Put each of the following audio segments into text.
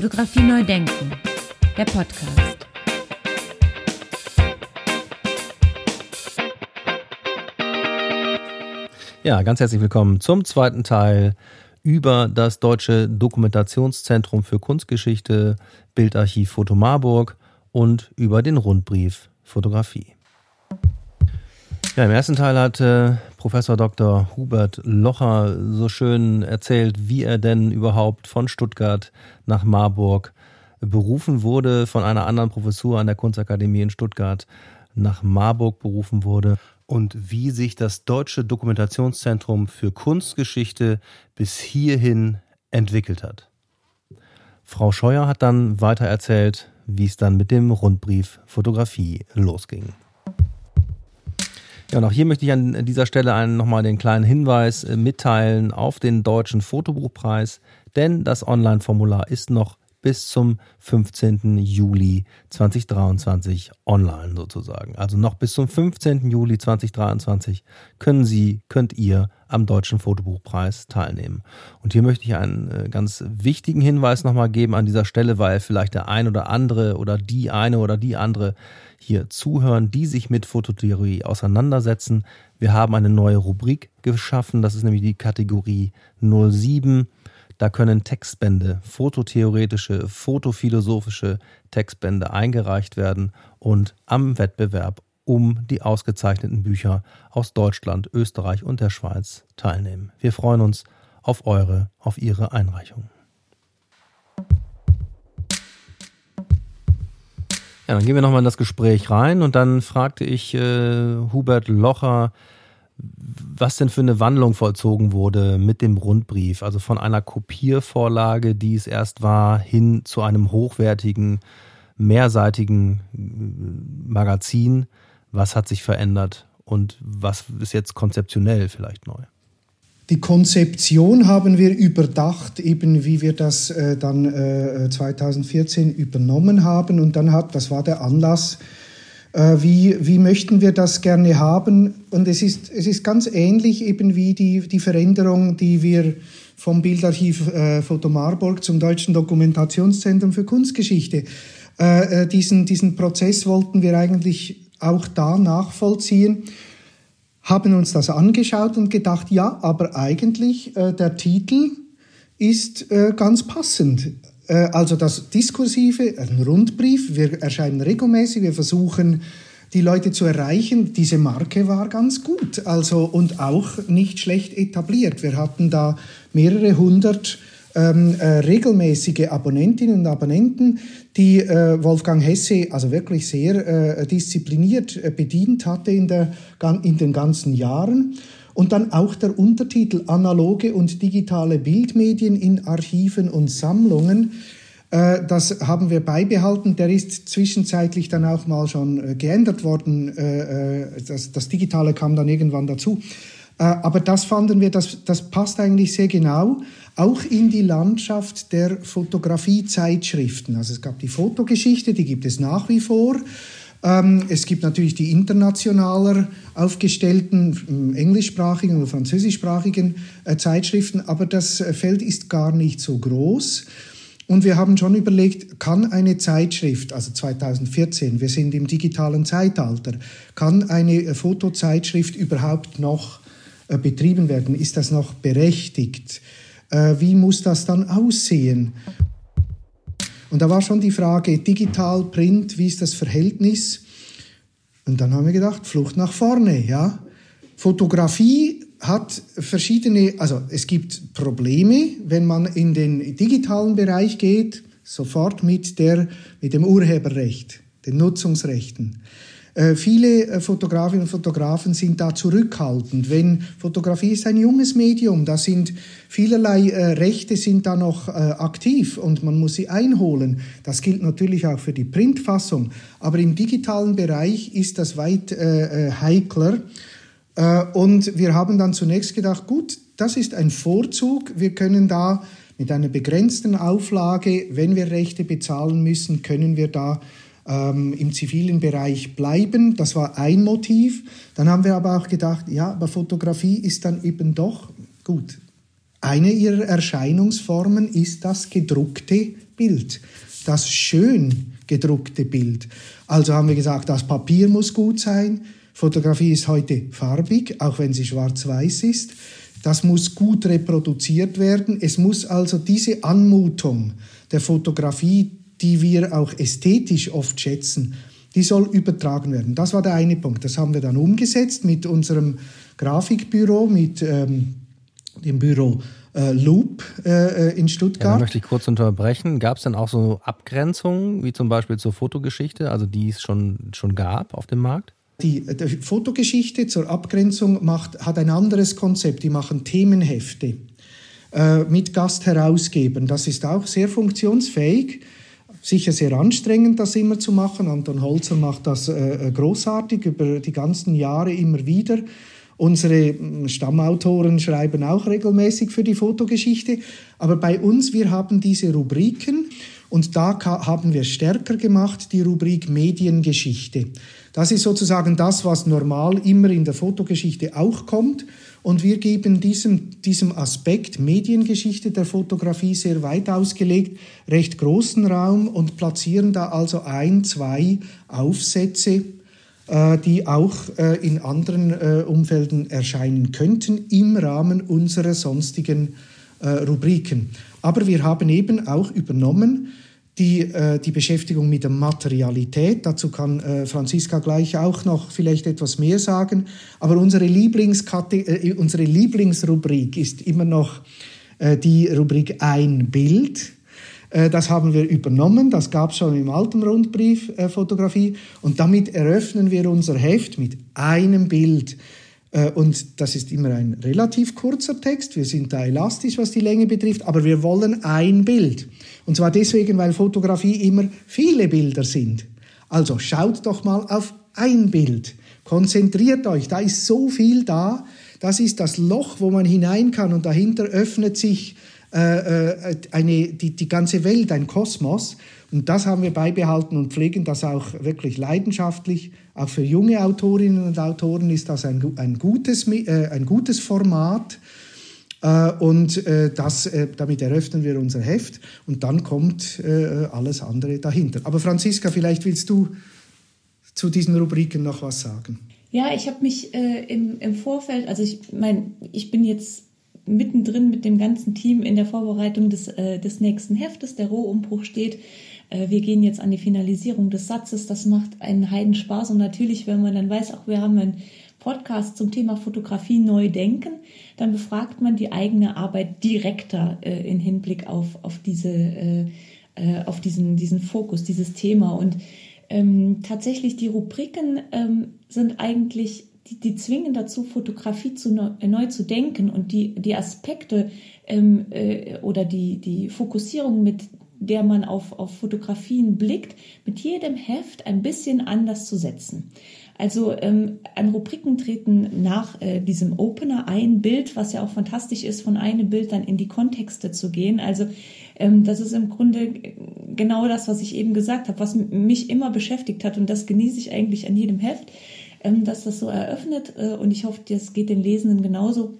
Fotografie neu denken, der Podcast. Ja, ganz herzlich willkommen zum zweiten Teil über das Deutsche Dokumentationszentrum für Kunstgeschichte, Bildarchiv Foto Marburg und über den Rundbrief Fotografie. Ja, im ersten Teil hat äh, Professor Dr. Hubert Locher so schön erzählt, wie er denn überhaupt von Stuttgart nach Marburg berufen wurde, von einer anderen Professur an der Kunstakademie in Stuttgart nach Marburg berufen wurde und wie sich das Deutsche Dokumentationszentrum für Kunstgeschichte bis hierhin entwickelt hat. Frau Scheuer hat dann weiter erzählt, wie es dann mit dem Rundbrief Fotografie losging. Ja, und auch hier möchte ich an dieser Stelle einen, nochmal den kleinen Hinweis äh, mitteilen auf den Deutschen Fotobuchpreis, denn das Online-Formular ist noch bis zum 15. Juli 2023 online sozusagen. Also noch bis zum 15. Juli 2023 können Sie, könnt ihr am Deutschen Fotobuchpreis teilnehmen. Und hier möchte ich einen äh, ganz wichtigen Hinweis nochmal geben an dieser Stelle, weil vielleicht der ein oder andere oder die eine oder die andere hier zuhören, die sich mit Fototheorie auseinandersetzen. Wir haben eine neue Rubrik geschaffen, das ist nämlich die Kategorie 07. Da können Textbände, fototheoretische, fotophilosophische Textbände eingereicht werden und am Wettbewerb um die ausgezeichneten Bücher aus Deutschland, Österreich und der Schweiz teilnehmen. Wir freuen uns auf eure, auf ihre Einreichung. Ja, dann gehen wir nochmal in das Gespräch rein und dann fragte ich äh, Hubert Locher, was denn für eine Wandlung vollzogen wurde mit dem Rundbrief, also von einer Kopiervorlage, die es erst war, hin zu einem hochwertigen, mehrseitigen äh, Magazin. Was hat sich verändert und was ist jetzt konzeptionell vielleicht neu? Die Konzeption haben wir überdacht, eben wie wir das äh, dann äh, 2014 übernommen haben. Und dann hat, das war der Anlass, äh, wie, wie möchten wir das gerne haben. Und es ist, es ist ganz ähnlich eben wie die, die Veränderung, die wir vom Bildarchiv äh, Foto Marburg zum Deutschen Dokumentationszentrum für Kunstgeschichte. Äh, äh, diesen, diesen Prozess wollten wir eigentlich auch da nachvollziehen haben uns das angeschaut und gedacht, ja, aber eigentlich äh, der Titel ist äh, ganz passend. Äh, also das Diskursive, ein Rundbrief, wir erscheinen regelmäßig, wir versuchen die Leute zu erreichen. Diese Marke war ganz gut, also und auch nicht schlecht etabliert. Wir hatten da mehrere hundert ähm, äh, regelmäßige Abonnentinnen und Abonnenten, die äh, Wolfgang Hesse also wirklich sehr äh, diszipliniert äh, bedient hatte in, der, in den ganzen Jahren. Und dann auch der Untertitel Analoge und digitale Bildmedien in Archiven und Sammlungen. Äh, das haben wir beibehalten. Der ist zwischenzeitlich dann auch mal schon äh, geändert worden. Das, das Digitale kam dann irgendwann dazu. Aber das fanden wir, das, das passt eigentlich sehr genau auch in die Landschaft der Fotografiezeitschriften. Also es gab die Fotogeschichte, die gibt es nach wie vor. Ähm, es gibt natürlich die internationaler aufgestellten ähm, englischsprachigen oder französischsprachigen äh, Zeitschriften, aber das äh, Feld ist gar nicht so groß. Und wir haben schon überlegt, kann eine Zeitschrift, also 2014, wir sind im digitalen Zeitalter, kann eine äh, Fotozeitschrift überhaupt noch betrieben werden? Ist das noch berechtigt? Äh, wie muss das dann aussehen? Und da war schon die Frage, digital, Print, wie ist das Verhältnis? Und dann haben wir gedacht, Flucht nach vorne, ja. Fotografie hat verschiedene, also es gibt Probleme, wenn man in den digitalen Bereich geht, sofort mit der, mit dem Urheberrecht, den Nutzungsrechten. Äh, viele äh, Fotografinnen und Fotografen sind da zurückhaltend. Wenn Fotografie ist ein junges Medium, da sind vielerlei äh, Rechte sind da noch aktiv und man muss sie einholen. Das gilt natürlich auch für die Printfassung, aber im digitalen Bereich ist das weit heikler. und wir haben dann zunächst gedacht, gut, das ist ein Vorzug. Wir können da mit einer begrenzten Auflage, wenn wir Rechte bezahlen müssen, können wir da ähm, im zivilen Bereich bleiben. Das war ein Motiv. Dann haben wir aber auch gedacht, ja, aber Fotografie ist dann eben doch gut. Eine ihrer Erscheinungsformen ist das gedruckte Bild, das schön gedruckte Bild. Also haben wir gesagt, das Papier muss gut sein. Fotografie ist heute farbig, auch wenn sie schwarz-weiß ist. Das muss gut reproduziert werden. Es muss also diese Anmutung der Fotografie, die wir auch ästhetisch oft schätzen, die soll übertragen werden. Das war der eine Punkt. Das haben wir dann umgesetzt mit unserem Grafikbüro, mit ähm, dem Büro äh, Loop äh, in Stuttgart. Ja, da möchte ich kurz unterbrechen. Gab es denn auch so Abgrenzungen, wie zum Beispiel zur Fotogeschichte, also die es schon, schon gab auf dem Markt? Die, die Fotogeschichte zur Abgrenzung macht, hat ein anderes Konzept. Die machen Themenhefte äh, mit Gastherausgebern. Das ist auch sehr funktionsfähig. Sicher sehr anstrengend, das immer zu machen. Anton Holzer macht das äh, äh großartig über die ganzen Jahre immer wieder. Unsere hm, Stammautoren schreiben auch regelmäßig für die Fotogeschichte. Aber bei uns, wir haben diese Rubriken und da haben wir stärker gemacht die Rubrik Mediengeschichte. Das ist sozusagen das, was normal immer in der Fotogeschichte auch kommt. Und wir geben diesem, diesem Aspekt Mediengeschichte der Fotografie sehr weit ausgelegt, recht großen Raum und platzieren da also ein, zwei Aufsätze, äh, die auch äh, in anderen äh, Umfelden erscheinen könnten im Rahmen unserer sonstigen äh, Rubriken. Aber wir haben eben auch übernommen, die, äh, die Beschäftigung mit der Materialität. Dazu kann äh, Franziska gleich auch noch vielleicht etwas mehr sagen. Aber unsere, äh, unsere Lieblingsrubrik ist immer noch äh, die Rubrik Ein Bild. Äh, das haben wir übernommen, das gab es schon im alten Rundbrief äh, Fotografie. Und damit eröffnen wir unser Heft mit einem Bild. Äh, und das ist immer ein relativ kurzer Text. Wir sind da elastisch, was die Länge betrifft, aber wir wollen ein Bild. Und zwar deswegen, weil Fotografie immer viele Bilder sind. Also schaut doch mal auf ein Bild. Konzentriert euch, da ist so viel da. Das ist das Loch, wo man hinein kann und dahinter öffnet sich äh, äh eine, die, die ganze Welt, ein Kosmos. Und das haben wir beibehalten und pflegen das auch wirklich leidenschaftlich. Auch für junge Autorinnen und Autoren ist das ein, ein, gutes, äh, ein gutes Format. Äh, und äh, das, äh, damit eröffnen wir unser Heft und dann kommt äh, alles andere dahinter. Aber Franziska, vielleicht willst du zu diesen Rubriken noch was sagen. Ja, ich habe mich äh, im, im Vorfeld, also ich meine, ich bin jetzt mittendrin mit dem ganzen Team in der Vorbereitung des, des nächsten Heftes. Der Rohumbruch steht äh, wir gehen jetzt an die Finalisierung des Satzes. Das macht einen Heidenspaß. Und natürlich, wenn man dann weiß, auch wir haben einen Podcast zum Thema Fotografie neu denken, dann befragt man die eigene Arbeit direkter äh, in Hinblick auf, auf, diese, äh, äh, auf diesen, diesen Fokus, dieses Thema. Und ähm, tatsächlich die Rubriken ähm, sind eigentlich die, die zwingen dazu, Fotografie zu neu, neu, zu denken und die, die Aspekte ähm, äh, oder die, die Fokussierung, mit der man auf, auf Fotografien blickt, mit jedem Heft ein bisschen anders zu setzen. Also ähm, an Rubriken treten nach äh, diesem Opener ein Bild, was ja auch fantastisch ist, von einem Bild dann in die Kontexte zu gehen. Also ähm, das ist im Grunde genau das, was ich eben gesagt habe, was mich immer beschäftigt hat und das genieße ich eigentlich an jedem Heft, ähm, dass das so eröffnet äh, und ich hoffe, das geht den Lesenden genauso.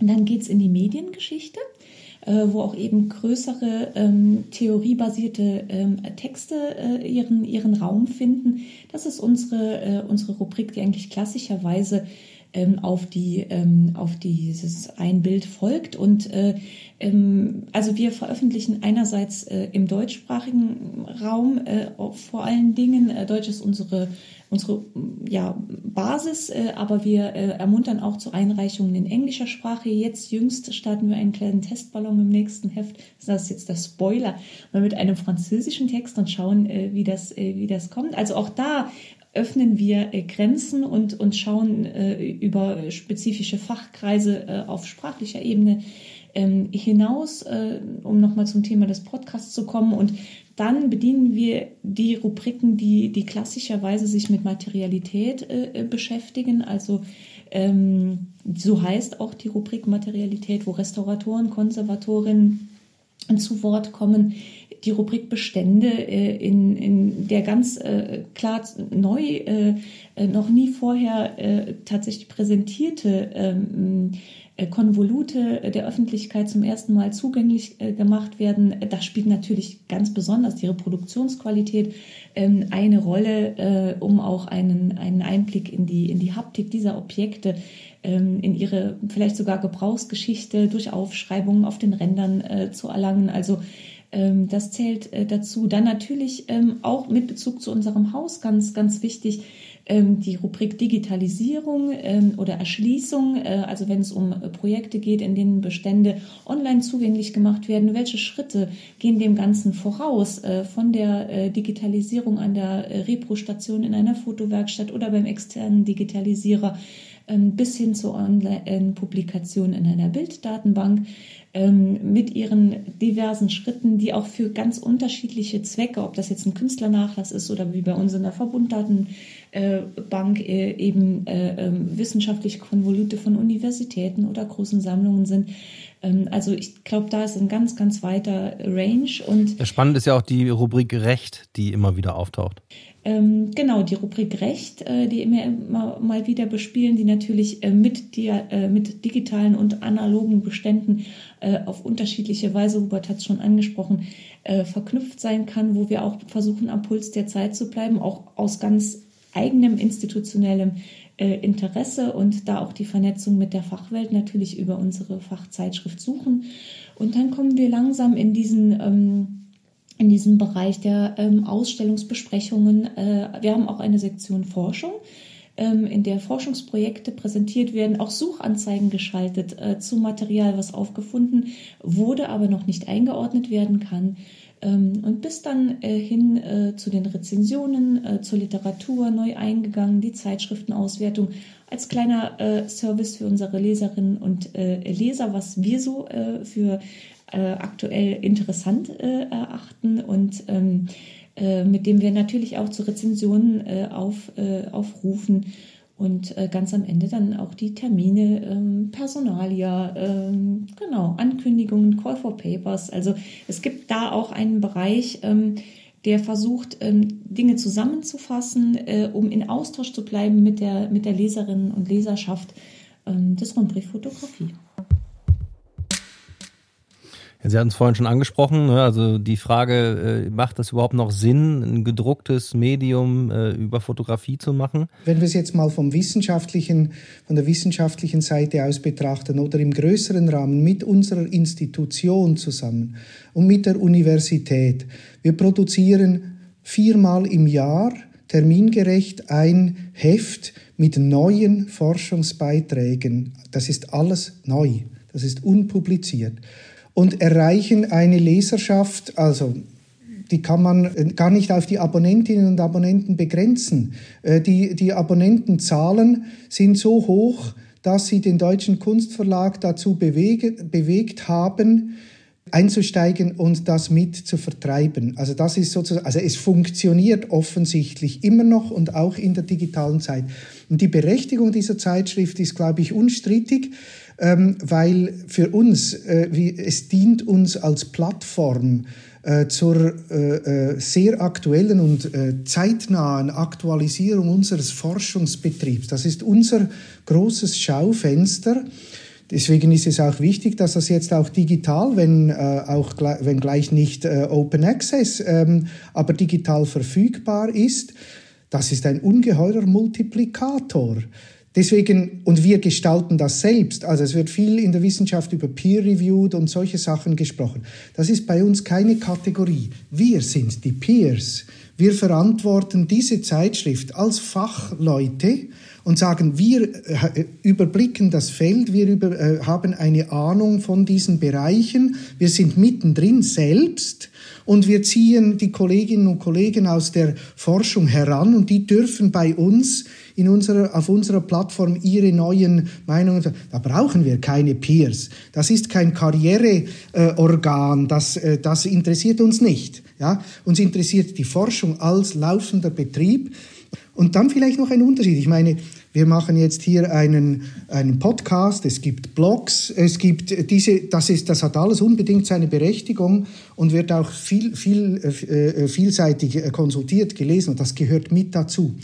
Und dann geht's in die Mediengeschichte äh, wo auch eben größere ähm, theoriebasierte ähm, Texte äh, ihren, ihren Raum finden. Das ist unsere, äh, unsere Rubrik, die eigentlich klassischerweise ähm, auf, die, ähm, auf dieses ein Bild folgt. Und äh, ähm, also wir veröffentlichen einerseits äh, im deutschsprachigen Raum äh, vor allen Dingen. Äh, Deutsch ist unsere unsere ja, Basis, äh, aber wir äh, ermuntern auch zu Einreichungen in englischer Sprache. Jetzt jüngst starten wir einen kleinen Testballon im nächsten Heft. Das ist jetzt der Spoiler, mal mit einem französischen Text und schauen, äh, wie, das, äh, wie das kommt. Also auch da öffnen wir äh, Grenzen und, und schauen äh, über spezifische Fachkreise auf sprachlicher Ebene ähm, hinaus, um nochmal zum Thema des Podcasts zu kommen. Und dann bedienen wir die Rubriken, die, die klassischerweise sich mit Materialität äh, äh, beschäftigen. Also ähm, so heißt auch die Rubrik Materialität, wo Restauratoren, Konservatorinnen zu Wort kommen. Die Rubrik Bestände, äh, in, in der ganz äh, klar neu, äh, noch nie vorher tatsächlich präsentierte ähm, äh, Konvolute der Öffentlichkeit zum ersten Mal zugänglich gemacht werden. Das spielt natürlich ganz besonders die Reproduktionsqualität ähm, eine Rolle, um auch einen, einen Einblick in die, in die Haptik dieser Objekte in ihre vielleicht sogar Gebrauchsgeschichte durch Aufschreibungen auf den Rändern zu erlangen. Also ähm, das zählt dazu. Dann natürlich auch mit Bezug zu unserem Haus ganz, ganz wichtig ähm, die Rubrik Digitalisierung ähm, oder Erschließung, äh, also wenn es um äh, Projekte geht, in denen Bestände online zugänglich gemacht werden, welche Schritte gehen dem Ganzen voraus, äh, von der Digitalisierung an der Repro-Station in einer Fotowerkstatt oder beim externen Digitalisierer ähm, bis hin zur Online-Publikation in einer Bilddatenbank mit ihren diversen Schritten, die auch für ganz unterschiedliche Zwecke, ob das jetzt ein Künstlernachlass ist oder wie bei uns in der Verbunddaten äh, eben äh, ähm, wissenschaftliche Konvolute von Universitäten oder großen Sammlungen sind. Ähm, also ich glaube, da ist ein ganz, ganz weiter Range. Und spannend ist ja auch die Rubrik Recht, die immer wieder auftaucht. Ähm, genau, die Rubrik Recht, äh, die wir immer mal wieder bespielen, die natürlich äh, mit, die, äh, mit digitalen und analogen Beständen auf unterschiedliche Weise, Hubert hat es schon angesprochen, verknüpft sein kann, wo wir auch versuchen, am Puls der Zeit zu bleiben, auch aus ganz eigenem institutionellem äh, Interesse und da auch die Vernetzung mit der Fachwelt natürlich über unsere Fachzeitschrift suchen. Und dann kommen wir langsam in diesen ähm, in diesem Bereich der ähm, Ausstellungsbesprechungen. Äh, wir haben auch eine Sektion Forschung, ähm, in der Forschungsprojekte präsentiert werden, auch Suchanzeigen geschaltet äh, zu Material, was aufgefunden wurde, aber noch nicht eingeordnet werden kann. Ähm, und bis dann äh, hin äh, zu den Rezensionen, äh, zur Literatur neu eingegangen, die Zeitschriftenauswertung als kleiner Service für unsere Leserinnen und Leser, was wir so für aktuell interessant erachten und ähm, mit dem wir natürlich auch zu Rezensionen auf, aufrufen und äh, ganz am Ende dann auch die Termine, ähm, Personalia, ähm, genau, Ankündigungen, Call for Papers. Also es gibt da auch einen Bereich, ähm, der versucht, ähm, Dinge zusammenzufassen, äh, um in Austausch zu bleiben mit der, mit der Leserinnen und Leserschaft ähm, des Rundbrief Fotografie. Sie hatten es vorhin schon angesprochen, ne? also die Frage, äh, macht das überhaupt noch Sinn, ein gedrucktes Medium äh, über Fotografie zu machen? Wenn wir es jetzt mal vom wissenschaftlichen, von der wissenschaftlichen Seite aus betrachten oder im größeren Rahmen mit unserer Institution zusammen und mit der Universität. Wir produzieren viermal im Jahr termingerecht ein Heft mit neuen Forschungsbeiträgen. Das ist alles neu. Das ist unpubliziert und erreichen eine Leserschaft, also die kann man äh, gar nicht auf die Abonnentinnen und Abonnenten begrenzen. Äh, die, die Abonnentenzahlen sind so hoch, dass sie den Deutschen Kunstverlag dazu bewege, bewegt haben, einzusteigen und das mit zu vertreiben. Also das ist sozusagen, also es funktioniert offensichtlich immer noch und auch in der digitalen Zeit. Und die Berechtigung dieser Zeitschrift ist, glaube ich, unstrittig ähm, weil für uns, äh, wie, es dient uns als Plattform äh, zur äh, äh sehr aktuellen und äh, zeitnahen Aktualisierung unseres Forschungsbetriebs. Das ist unser großes Schaufenster. Deswegen ist es auch wichtig, dass das jetzt auch digital, wenn äh, auch wenn gleich nicht äh, Open Access, ähm, aber digital verfügbar ist. Das ist ein ungeheurer Multiplikator. Deswegen, und wir gestalten das selbst. Also es wird viel in der Wissenschaft über Peer-Reviewed und solche Sachen gesprochen. Das ist bei uns keine Kategorie. Wir sind die Peers. Wir verantworten diese Zeitschrift als Fachleute und sagen, wir äh, überblicken das Feld, wir über, äh, haben eine Ahnung von diesen Bereichen, wir sind mittendrin selbst und wir ziehen die Kolleginnen und Kollegen aus der Forschung heran und die dürfen bei uns in unserer, auf unserer Plattform ihre neuen Meinungen. Da brauchen wir keine Peers. Das ist kein Karriereorgan. Äh, das, äh, das interessiert uns nicht. Ja? Uns interessiert die Forschung als laufender Betrieb. Und dann vielleicht noch ein Unterschied. Ich meine, wir machen jetzt hier einen, einen Podcast, es gibt Blogs, es gibt diese, das ist, das hat alles unbedingt seine Berechtigung und wird auch viel, viel, äh, vielseitig konsultiert, gelesen und das gehört mit dazu.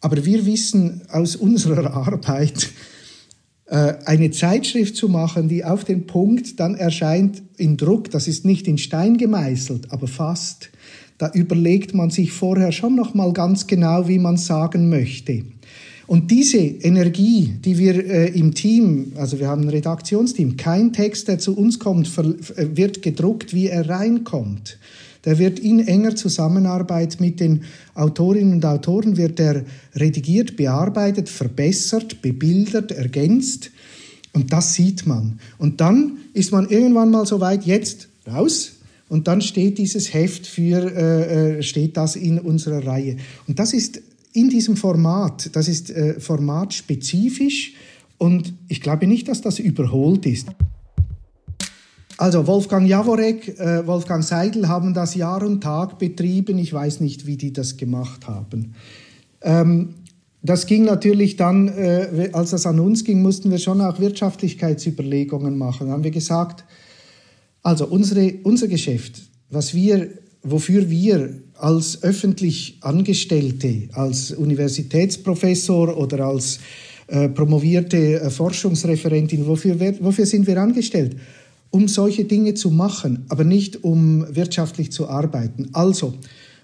Aber wir wissen aus unserer Arbeit, äh, eine Zeitschrift zu machen, die auf den Punkt dann erscheint in Druck, das ist nicht in Stein gemeißelt, aber fast. Da überlegt man sich vorher schon noch mal ganz genau, wie man sagen möchte. Und diese Energie, die wir äh, im Team, also wir haben ein Redaktionsteam, kein Text, der zu uns kommt, äh, wird gedruckt, wie er reinkommt. Der wird in enger Zusammenarbeit mit den Autorinnen und Autoren wird er redigiert, bearbeitet, verbessert, bebildert, ergänzt. Und das sieht man. Und dann ist man irgendwann mal so weit, jetzt raus. Und dann steht dieses Heft für, äh, äh steht das in unserer Reihe. Und das ist in diesem Format, das ist äh, formatspezifisch und ich glaube nicht, dass das überholt ist. Also Wolfgang Jaworek, äh, Wolfgang Seidel haben das Jahr und Tag betrieben. Ich weiß nicht, wie die das gemacht haben. Ähm, das ging natürlich dann, äh, als das an uns ging, mussten wir schon auch Wirtschaftlichkeitsüberlegungen machen. Da haben wir gesagt, also unsere, unser Geschäft, was wir, wofür wir als öffentlich Angestellte, als Universitätsprofessor oder als äh, promovierte äh, Forschungsreferentin, wofür, wofür sind wir angestellt? um solche Dinge zu machen, aber nicht um wirtschaftlich zu arbeiten. Also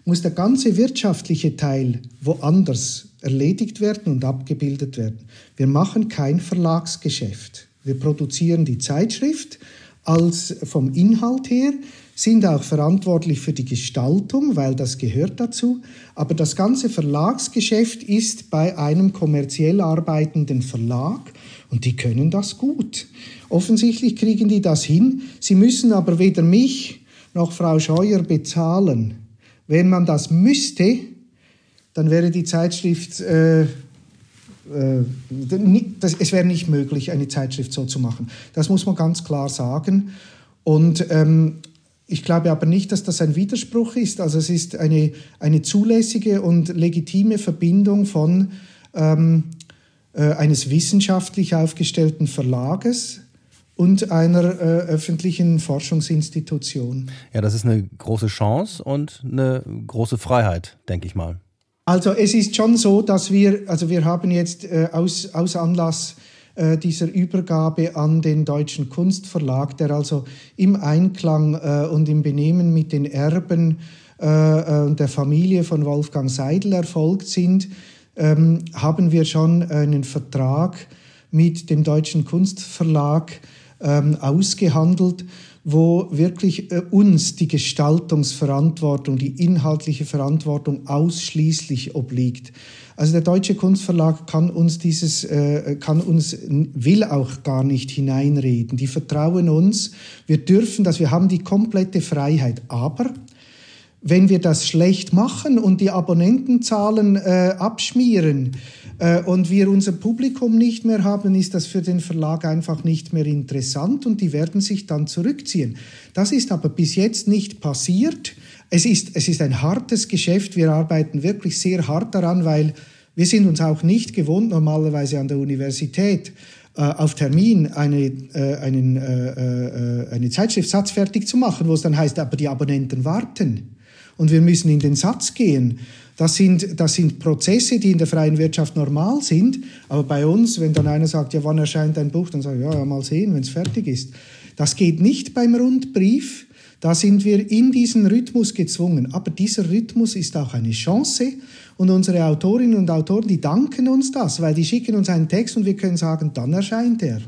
muss der ganze wirtschaftliche Teil woanders erledigt werden und abgebildet werden. Wir machen kein Verlagsgeschäft. Wir produzieren die Zeitschrift als vom Inhalt her, sind auch verantwortlich für die Gestaltung, weil das gehört dazu. Aber das ganze Verlagsgeschäft ist bei einem kommerziell arbeitenden Verlag und die können das gut. Offensichtlich kriegen die das hin. Sie müssen aber weder mich noch Frau Scheuer bezahlen. Wenn man das müsste, dann wäre die Zeitschrift, äh, äh, das, es wäre nicht möglich, eine Zeitschrift so zu machen. Das muss man ganz klar sagen. Und ähm, ich glaube aber nicht, dass das ein Widerspruch ist. Also es ist eine, eine zulässige und legitime Verbindung von ähm, äh, eines wissenschaftlich aufgestellten Verlages, und einer äh, öffentlichen Forschungsinstitution. Ja, das ist eine große Chance und eine große Freiheit, denke ich mal. Also es ist schon so, dass wir, also wir haben jetzt äh, aus, aus Anlass äh, dieser Übergabe an den Deutschen Kunstverlag, der also im Einklang äh, und im Benehmen mit den Erben äh, äh, der Familie von Wolfgang Seidel erfolgt sind, ähm, haben wir schon einen Vertrag mit dem Deutschen Kunstverlag ähm, ausgehandelt, wo wirklich äh, uns die Gestaltungsverantwortung, die inhaltliche Verantwortung ausschließlich obliegt. Also der Deutsche Kunstverlag kann uns dieses, äh, kann uns, will auch gar nicht hineinreden. Die vertrauen uns. Wir dürfen das, wir haben die komplette Freiheit. Aber wenn wir das schlecht machen und die Abonnentenzahlen äh, abschmieren, und wir unser Publikum nicht mehr haben, ist das für den Verlag einfach nicht mehr interessant und die werden sich dann zurückziehen. Das ist aber bis jetzt nicht passiert. Es ist, es ist ein hartes Geschäft. Wir arbeiten wirklich sehr hart daran, weil wir sind uns auch nicht gewohnt, normalerweise an der Universität äh, auf Termin eine, äh, einen, äh, äh, eine Zeitschriftsatz fertig zu machen, wo es dann heißt, aber die Abonnenten warten und wir müssen in den Satz gehen. Das sind, das sind Prozesse, die in der freien Wirtschaft normal sind. Aber bei uns, wenn dann einer sagt, ja, wann erscheint ein Buch, dann sage ich, ja, ja mal sehen, wenn es fertig ist. Das geht nicht beim Rundbrief. Da sind wir in diesen Rhythmus gezwungen. Aber dieser Rhythmus ist auch eine Chance. Und unsere Autorinnen und Autoren, die danken uns das, weil die schicken uns einen Text und wir können sagen, dann erscheint er.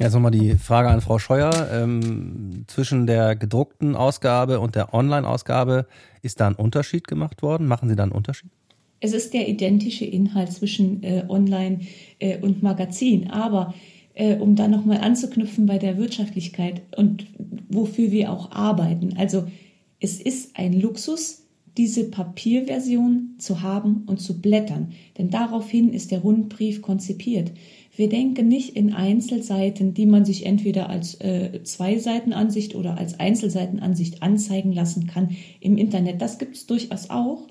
Jetzt nochmal die Frage an Frau Scheuer. Ähm, zwischen der gedruckten Ausgabe und der Online-Ausgabe, ist da ein Unterschied gemacht worden? Machen Sie da einen Unterschied? Es ist der identische Inhalt zwischen äh, Online äh, und Magazin. Aber äh, um da nochmal anzuknüpfen bei der Wirtschaftlichkeit und wofür wir auch arbeiten. Also es ist ein Luxus, diese Papierversion zu haben und zu blättern. Denn daraufhin ist der Rundbrief konzipiert. Wir denken nicht in Einzelseiten, die man sich entweder als äh, Zwei-Seiten-Ansicht oder als Einzelseitenansicht anzeigen lassen kann im Internet. Das gibt es durchaus auch.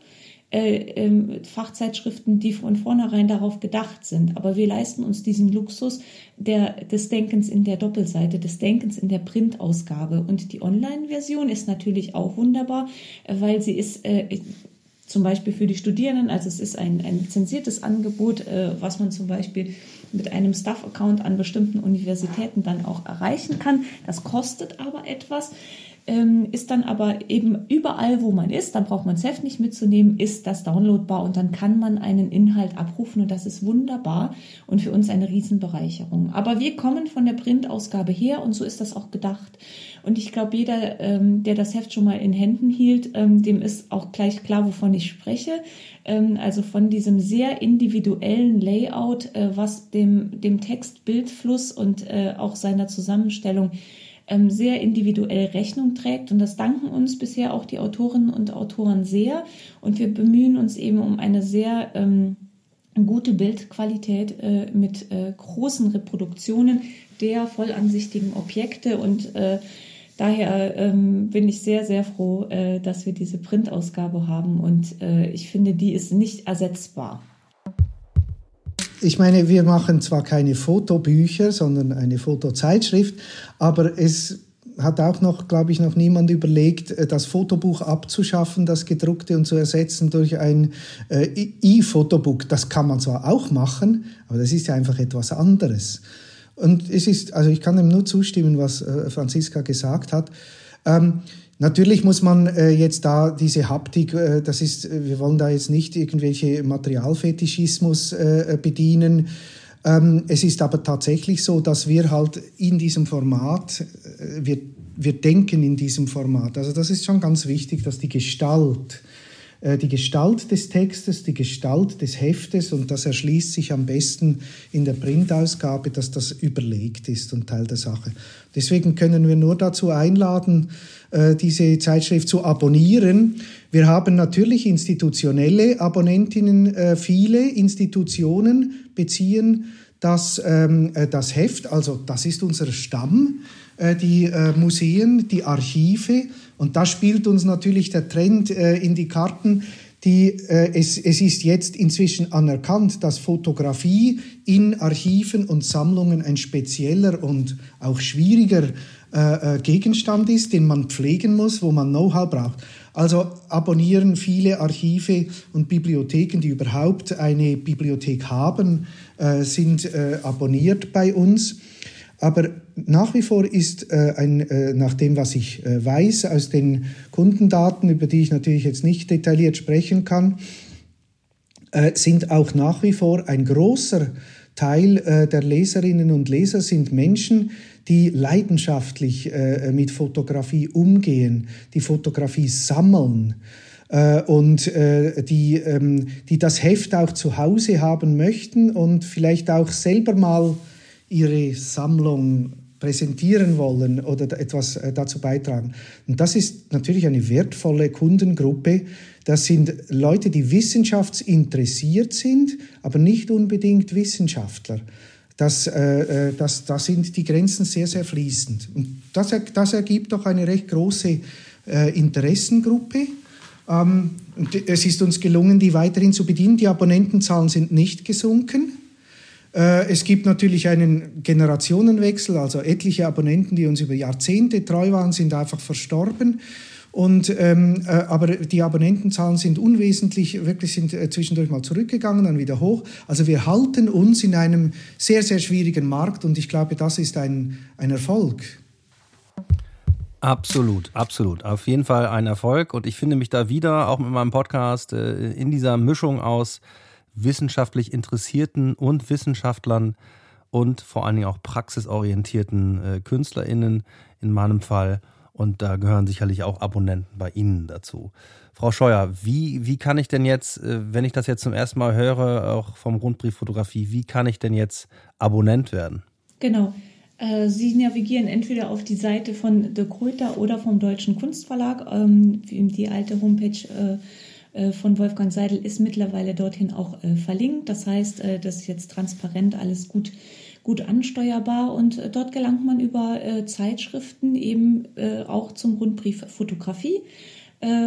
Äh, ähm, Fachzeitschriften, die von vornherein darauf gedacht sind. Aber wir leisten uns diesen Luxus der, des Denkens in der Doppelseite, des Denkens in der Printausgabe. Und die Online-Version ist natürlich auch wunderbar, äh, weil sie ist äh, zum Beispiel für die Studierenden, also es ist ein, ein zensiertes Angebot, äh, was man zum Beispiel mit einem Staff-Account an bestimmten Universitäten dann auch erreichen kann. Das kostet aber etwas ist dann aber eben überall, wo man ist, dann braucht man das Heft nicht mitzunehmen, ist das downloadbar und dann kann man einen Inhalt abrufen und das ist wunderbar und für uns eine Riesenbereicherung. Aber wir kommen von der Printausgabe her und so ist das auch gedacht. Und ich glaube, jeder, ähm, der das Heft schon mal in Händen hielt, ähm, dem ist auch gleich klar, wovon ich spreche. Ähm, also von diesem sehr individuellen Layout, äh, was dem, dem Text, Bildfluss und äh, auch seiner Zusammenstellung ähm, sehr individuell Rechnung trägt. Und das danken uns bisher auch die Autorinnen und Autoren sehr. Und wir bemühen uns eben um eine sehr ähm, gute Bildqualität äh, mit äh, großen Reproduktionen der vollansichtigen Objekte und äh, Daher ähm, bin ich sehr, sehr froh, äh, dass wir diese Printausgabe haben und äh, ich finde, die ist nicht ersetzbar ich meine, wir machen zwar keine Fotobücher, sondern eine Fotozeitschrift, aber es hat auch noch, glaube ich, noch niemand überlegt, äh, das Fotobuch abzuschaffen, das gedruckte und zu ersetzen durch ein äh, E-Fotobook. Das kann man zwar auch machen, aber das ist ja einfach etwas anderes. Und es ist, also ich kann dem nur zustimmen, was äh, Franziska gesagt hat. Ähm, Natürlich muss man äh, jetzt da diese Haptik, äh, das ist, äh, wir wollen da jetzt nicht irgendwelche Materialfetischismus äh, bedienen. Ähm, es ist aber tatsächlich so, dass wir halt in diesem Format, äh, wir, wir denken in diesem Format. Also das ist schon ganz wichtig, dass die Gestalt äh, die Gestalt des Textes, die Gestalt des Heftes und das erschließt sich am besten in der Printausgabe, dass das überlegt ist und Teil der Sache. Deswegen können wir nur dazu einladen, äh, diese Zeitschrift zu abonnieren. Wir haben natürlich institutionelle Abonnentinnen, äh, viele Institutionen beziehen das, ähm, das Heft, also das ist unser Stamm, die Museen, die Archive und da spielt uns natürlich der Trend äh, in die Karten. Die, äh, es, es ist jetzt inzwischen anerkannt, dass Fotografie in Archiven und Sammlungen ein spezieller und auch schwieriger äh, äh Gegenstand ist, den man pflegen muss, wo man Know-how braucht. Also abonnieren viele Archive und Bibliotheken, die überhaupt eine Bibliothek haben, äh, sind äh, abonniert bei uns. Aber nach wie vor ist äh, ein, äh, nach dem, was ich äh, weiß aus den Kundendaten, über die ich natürlich jetzt nicht detailliert sprechen kann, äh, sind auch nach wie vor ein großer Teil äh, der Leserinnen und Leser sind Menschen, die leidenschaftlich äh, mit Fotografie umgehen, die Fotografie sammeln und die, ähm, die das Heft auch zu Hause haben möchten und vielleicht auch selber mal ihre Sammlung präsentieren wollen oder etwas äh, dazu beitragen. Und das ist natürlich eine wertvolle Kundengruppe. Das sind Leute, die wissenschaftsinteressiert sind, aber nicht unbedingt Wissenschaftler. Das, äh, äh das, da sind die Grenzen sehr, sehr fließend. Und das, das ergibt doch eine recht große äh, Interessengruppe. Ähm, es ist uns gelungen, die weiterhin zu bedienen. Die Abonnentenzahlen sind nicht gesunken. Äh, es gibt natürlich einen Generationenwechsel, also etliche Abonnenten, die uns über Jahrzehnte treu waren, sind einfach verstorben. Und, ähm, äh, aber die Abonnentenzahlen sind unwesentlich, wirklich sind äh, zwischendurch mal zurückgegangen, dann wieder hoch. Also wir halten uns in einem sehr, sehr schwierigen Markt und ich glaube, das ist ein, ein Erfolg. Absolut, absolut. Auf jeden Fall ein Erfolg und ich finde mich da wieder, auch mit meinem Podcast, äh, in dieser Mischung aus wissenschaftlich Interessierten und Wissenschaftlern und vor allen Dingen auch praxisorientierten äh, KünstlerInnen in meinem Fall. Und da gehören sicherlich auch Abonnenten bei Ihnen dazu. Frau Scheuer, wie, wie kann ich denn jetzt, äh, wenn ich das jetzt zum ersten Mal höre, auch vom Rundbrief Fotografie, wie kann ich denn jetzt Abonnent werden? Genau. Äh, Sie navigieren entweder auf die Seite von De Kröter oder vom Deutschen Kunstverlag. Ähm, die alte Homepage äh, von Wolfgang Seidel ist mittlerweile dorthin auch äh, verlinkt. Das heißt, äh, das ist jetzt transparent alles gut gut ansteuerbar und dort gelangt man über Zeitschriften eben auch zum Rundbrief Fotografie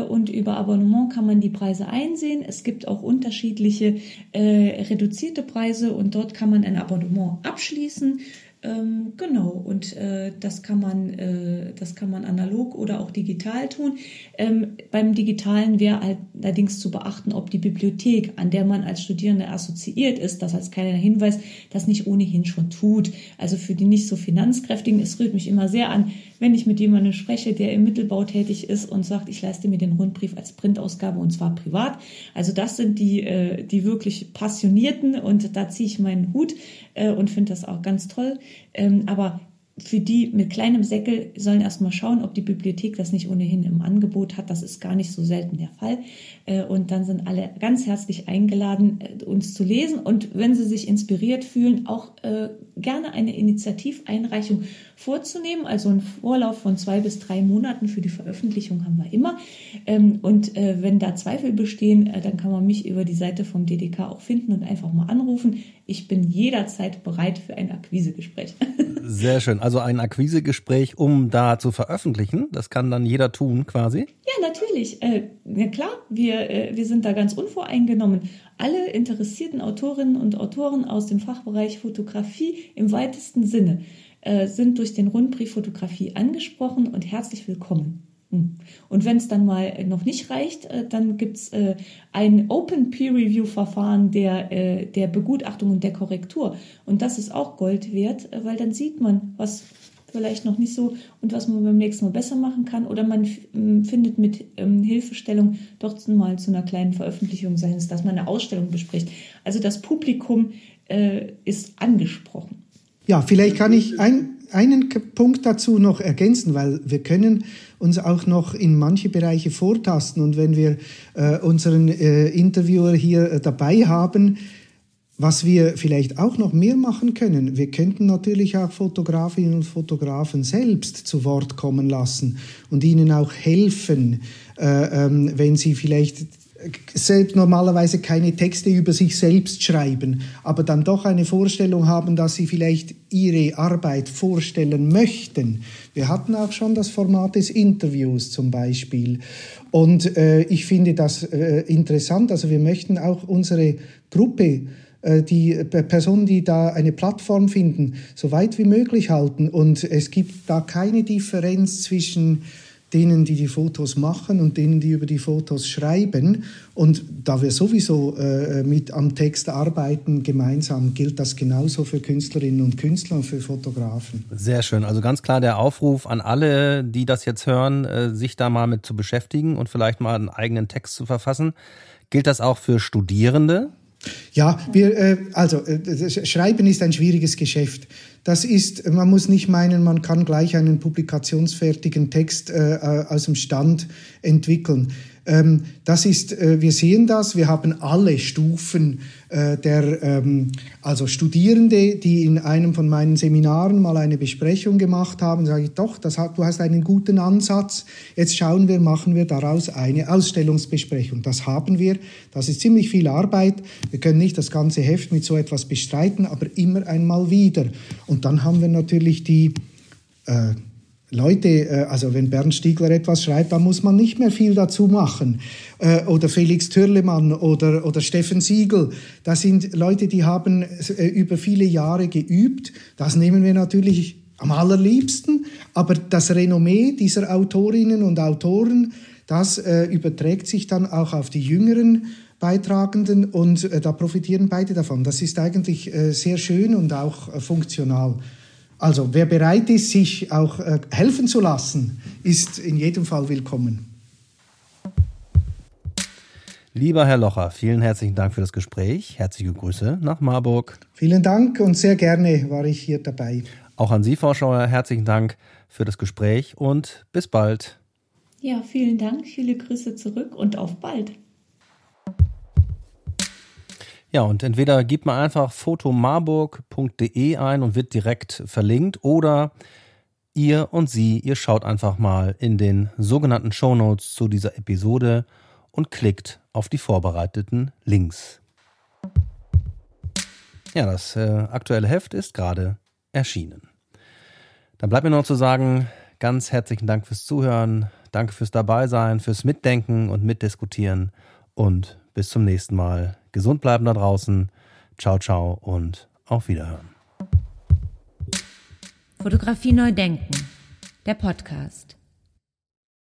und über Abonnement kann man die Preise einsehen. Es gibt auch unterschiedliche reduzierte Preise und dort kann man ein Abonnement abschließen Ähm, genau, und äh, das, kann man, äh, das kann man analog oder auch digital tun. Ähm, beim Digitalen wäre allerdings zu beachten, ob die Bibliothek, an der man als Studierende assoziiert ist, das als kleiner Hinweis, das nicht ohnehin schon tut. Also für die nicht so Finanzkräftigen, es rührt mich immer sehr an, wenn ich mit jemandem spreche, der im Mittelbau tätig ist und sagt, ich leiste mir den Rundbrief als Printausgabe und zwar privat. Also das sind die, äh, die wirklich Passionierten und da ziehe ich meinen Hut äh, und finde das auch ganz toll. Ähm, aber für die mit kleinem Säckel sollen erstmal schauen, ob die Bibliothek das nicht ohnehin im Angebot hat. Das ist gar nicht so selten der Fall. Äh, und dann sind alle ganz herzlich eingeladen, äh, uns zu lesen. Und wenn sie sich inspiriert fühlen, auch äh, gerne eine Initiativeinreichung vorzunehmen. Also einen Vorlauf von zwei bis drei Monaten für die Veröffentlichung haben wir immer. Ähm, und wenn da Zweifel bestehen, dann kann man mich über die Seite vom DDK auch finden und einfach mal anrufen. Ich bin jederzeit bereit für ein Akquisegespräch. Sehr schön. Also ein Akquisegespräch, um da zu veröffentlichen. Das kann dann jeder tun quasi. Ja, natürlich. Äh, ja klar, wir, äh, wir sind da ganz unvoreingenommen. Alle interessierten Autorinnen und Autoren aus dem Fachbereich Fotografie im weitesten Sinne äh, sind durch den Rundbrief Fotografie angesprochen und herzlich willkommen. Hm. Und wenn es dann mal noch nicht reicht, äh, dann gibt es äh, ein Open Peer Review Verfahren der, äh, der Begutachtung und der Korrektur. Und das ist auch Gold wert, weil dann sieht man, was vielleicht noch nicht so und was man beim nächsten Mal besser machen kann. Oder man hm, findet mit ähm, Hilfestellung doch mal zu einer kleinen Veröffentlichung sein, dass man eine Ausstellung bespricht. Also das Publikum äh, ist angesprochen. Ja, vielleicht kann ich ein, einen Punkt dazu noch ergänzen, weil wir können uns auch noch in manche Bereiche vortasten. Und wenn wir äh, unseren äh, Interviewer hier äh, dabei haben, was wir vielleicht auch noch mehr machen können, wir könnten natürlich auch Fotografinnen und Fotografen selbst zu Wort kommen lassen und ihnen auch helfen, äh, ähm, wenn sie vielleicht selbst normalerweise keine Texte über sich selbst schreiben, aber dann doch eine Vorstellung haben, dass sie vielleicht ihre Arbeit vorstellen möchten. Wir hatten auch schon das Format des Interviews zum Beispiel. Und äh, ich finde das äh, interessant. Also wir möchten auch unsere Gruppe äh, die Personen, die da eine Plattform finden, so weit wie möglich halten. Und es gibt da keine Differenz zwischen denen, die die Fotos machen und denen, die über die Fotos schreiben. Und da wir sowieso äh, mit am Text arbeiten gemeinsam, gilt das genauso für Künstlerinnen und Künstler und für Fotografen. Sehr schön. Also ganz klar der Aufruf an alle, die das jetzt hören, äh, sich da mal mit zu beschäftigen und vielleicht mal einen eigenen Text zu verfassen. Gilt das auch für Studierende? Ja, wir, äh, also äh, Schreiben ist ein schwieriges Geschäft. Das ist, man muss nicht meinen, man kann gleich einen publikationsfertigen Text äh, äh aus dem Stand entwickeln. Ähm, das ist, äh, wir sehen das, wir haben alle Stufen äh, der, ähm, also Studierende, die in einem von meinen Seminaren mal eine Besprechung gemacht haben, sage ich, doch, das hat, du hast einen guten Ansatz, jetzt schauen wir, machen wir daraus eine Ausstellungsbesprechung. Das haben wir, das ist ziemlich viel Arbeit, wir können nicht das ganze Heft mit so etwas bestreiten, aber immer einmal wieder. Und dann haben wir natürlich die äh, Leute, äh, also wenn Bernd Stiegler etwas schreibt, dann muss man nicht mehr viel dazu machen. Äh, oder Felix Türlemann oder, oder Steffen Siegel. Das sind Leute, die haben äh, über viele Jahre geübt. Das nehmen wir natürlich am allerliebsten. Aber das Renommee dieser Autorinnen und Autoren, das überträgt sich dann auch auf die jüngeren Beitragenden und da profitieren beide davon. Das ist eigentlich sehr schön und auch funktional. Also wer bereit ist, sich auch äh, helfen zu lassen, ist in jedem Fall willkommen. Lieber Herr Locher, vielen herzlichen Dank für das Gespräch. Herzliche Grüße nach Marburg. Vielen Dank und sehr gerne war ich hier dabei. Auch an Sie, Frau Schauer, herzlichen Dank für das Gespräch und bis bald. Ja, vielen Dank, viele Grüße zurück und auf bald. Ja, und entweder gibt man einfach fotomarburg.de ein und wird direkt verlinkt oder ihr und sie, ihr schaut einfach mal in den sogenannten Shownotes zu dieser Episode und klickt auf die vorbereiteten Links. Ja, das äh, aktuelle Heft ist gerade erschienen. Dann bleibt mir noch zu sagen, ganz herzlichen Dank fürs Zuhören, danke fürs Dabeisein, fürs Mitdenken und Mitdiskutieren und bis zum nächsten Mal. Gesund bleiben da draußen. Ciao, ciao und auf Wiederhören. Fotografie neu denken, der Podcast.